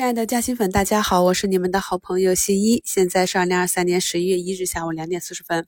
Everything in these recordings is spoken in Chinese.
亲爱的嘉兴粉，大家好，我是你们的好朋友新一。现在是二零二三年十一月一日下午两点四十分。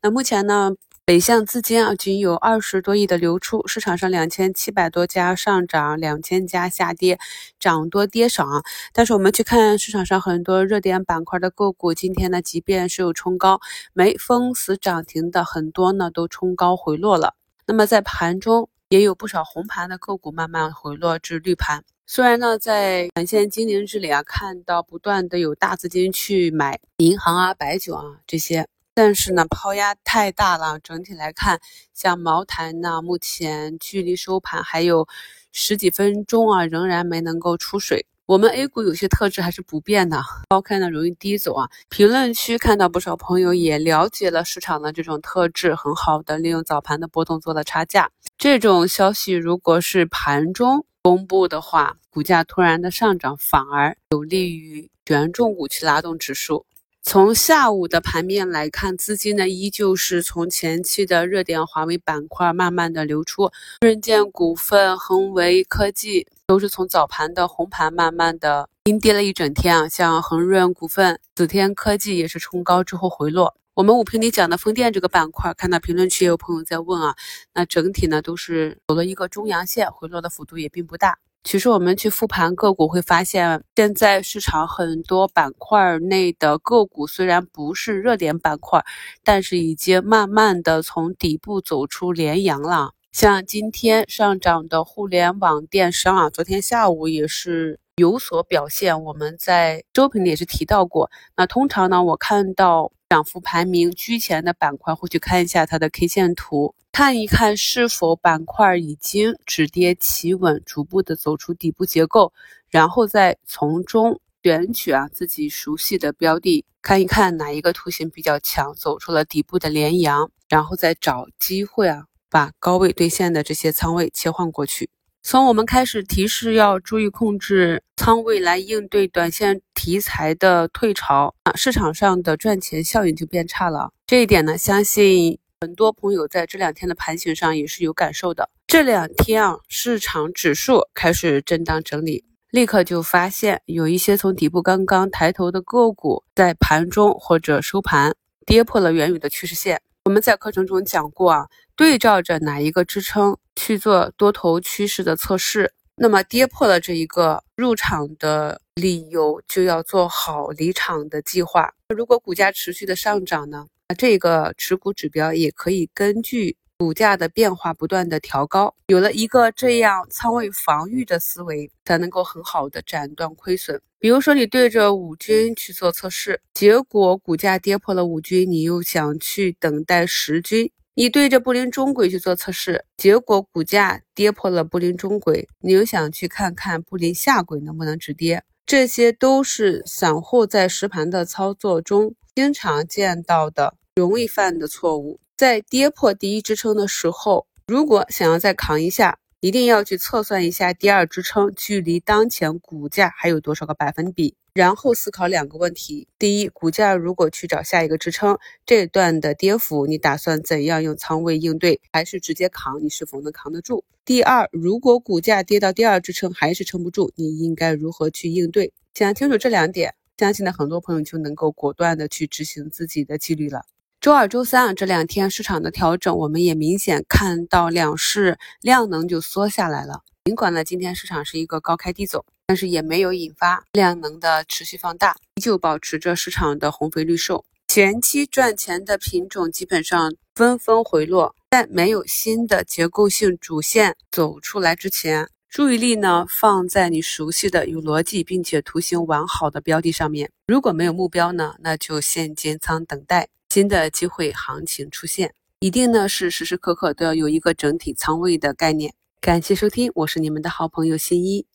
那目前呢，北向资金啊仅有二十多亿的流出，市场上两千七百多家上涨，两千家下跌，涨多跌少。但是我们去看市场上很多热点板块的个股，今天呢，即便是有冲高，没封死涨停的很多呢，都冲高回落了。那么在盘中也有不少红盘的个股慢慢回落至绿盘。虽然呢，在短线精灵这里啊，看到不断的有大资金去买银行啊、白酒啊这些，但是呢，抛压太大了。整体来看，像茅台呢，目前距离收盘还有十几分钟啊，仍然没能够出水。我们 A 股有些特质还是不变的，高开呢容易低走啊。评论区看到不少朋友也了解了市场的这种特质，很好的利用早盘的波动做了差价。这种消息如果是盘中。公布的话，股价突然的上涨，反而有利于权重股去拉动指数。从下午的盘面来看，资金呢依旧是从前期的热点华为板块慢慢的流出，润建股份、恒维科技都是从早盘的红盘慢慢的阴跌了一整天啊，像恒润股份、紫天科技也是冲高之后回落。我们五评里讲的风电这个板块，看到评论区也有朋友在问啊，那整体呢都是走了一个中阳线，回落的幅度也并不大。其实我们去复盘个股会发现，现在市场很多板块内的个股虽然不是热点板块，但是已经慢慢的从底部走出连阳了。像今天上涨的互联网电商啊，昨天下午也是。有所表现，我们在周评里也是提到过。那通常呢，我看到涨幅排名居前的板块，会去看一下它的 K 线图，看一看是否板块已经止跌企稳，逐步的走出底部结构，然后再从中选取啊自己熟悉的标的，看一看哪一个图形比较强，走出了底部的连阳，然后再找机会啊把高位兑现的这些仓位切换过去。从我们开始提示要注意控制仓位来应对短线题材的退潮啊，市场上的赚钱效应就变差了。这一点呢，相信很多朋友在这两天的盘形上也是有感受的。这两天啊，市场指数开始震荡整理，立刻就发现有一些从底部刚刚抬头的个股，在盘中或者收盘跌破了原有的趋势线。我们在课程中讲过啊，对照着哪一个支撑去做多头趋势的测试，那么跌破了这一个入场的理由，就要做好离场的计划。如果股价持续的上涨呢，那这个持股指标也可以根据。股价的变化不断的调高，有了一个这样仓位防御的思维，才能够很好的斩断亏损。比如说，你对着五均去做测试，结果股价跌破了五均，你又想去等待十均；你对着布林中轨去做测试，结果股价跌破了布林中轨，你又想去看看布林下轨能不能止跌。这些都是散户在实盘的操作中经常见到的、容易犯的错误。在跌破第一支撑的时候，如果想要再扛一下，一定要去测算一下第二支撑距离当前股价还有多少个百分比，然后思考两个问题：第一，股价如果去找下一个支撑，这段的跌幅你打算怎样用仓位应对，还是直接扛？你是否能扛得住？第二，如果股价跌到第二支撑还是撑不住，你应该如何去应对？想清楚这两点，相信呢很多朋友就能够果断的去执行自己的纪律了。周二、周三啊，这两天市场的调整，我们也明显看到两市量能就缩下来了。尽管呢，今天市场是一个高开低走，但是也没有引发量能的持续放大，依旧保持着市场的红肥绿瘦。前期赚钱的品种基本上纷纷回落，在没有新的结构性主线走出来之前，注意力呢放在你熟悉的、有逻辑并且图形完好的标的上面。如果没有目标呢，那就现金仓等待。新的机会行情出现，一定呢是时时刻刻都要有一个整体仓位的概念。感谢收听，我是你们的好朋友新一。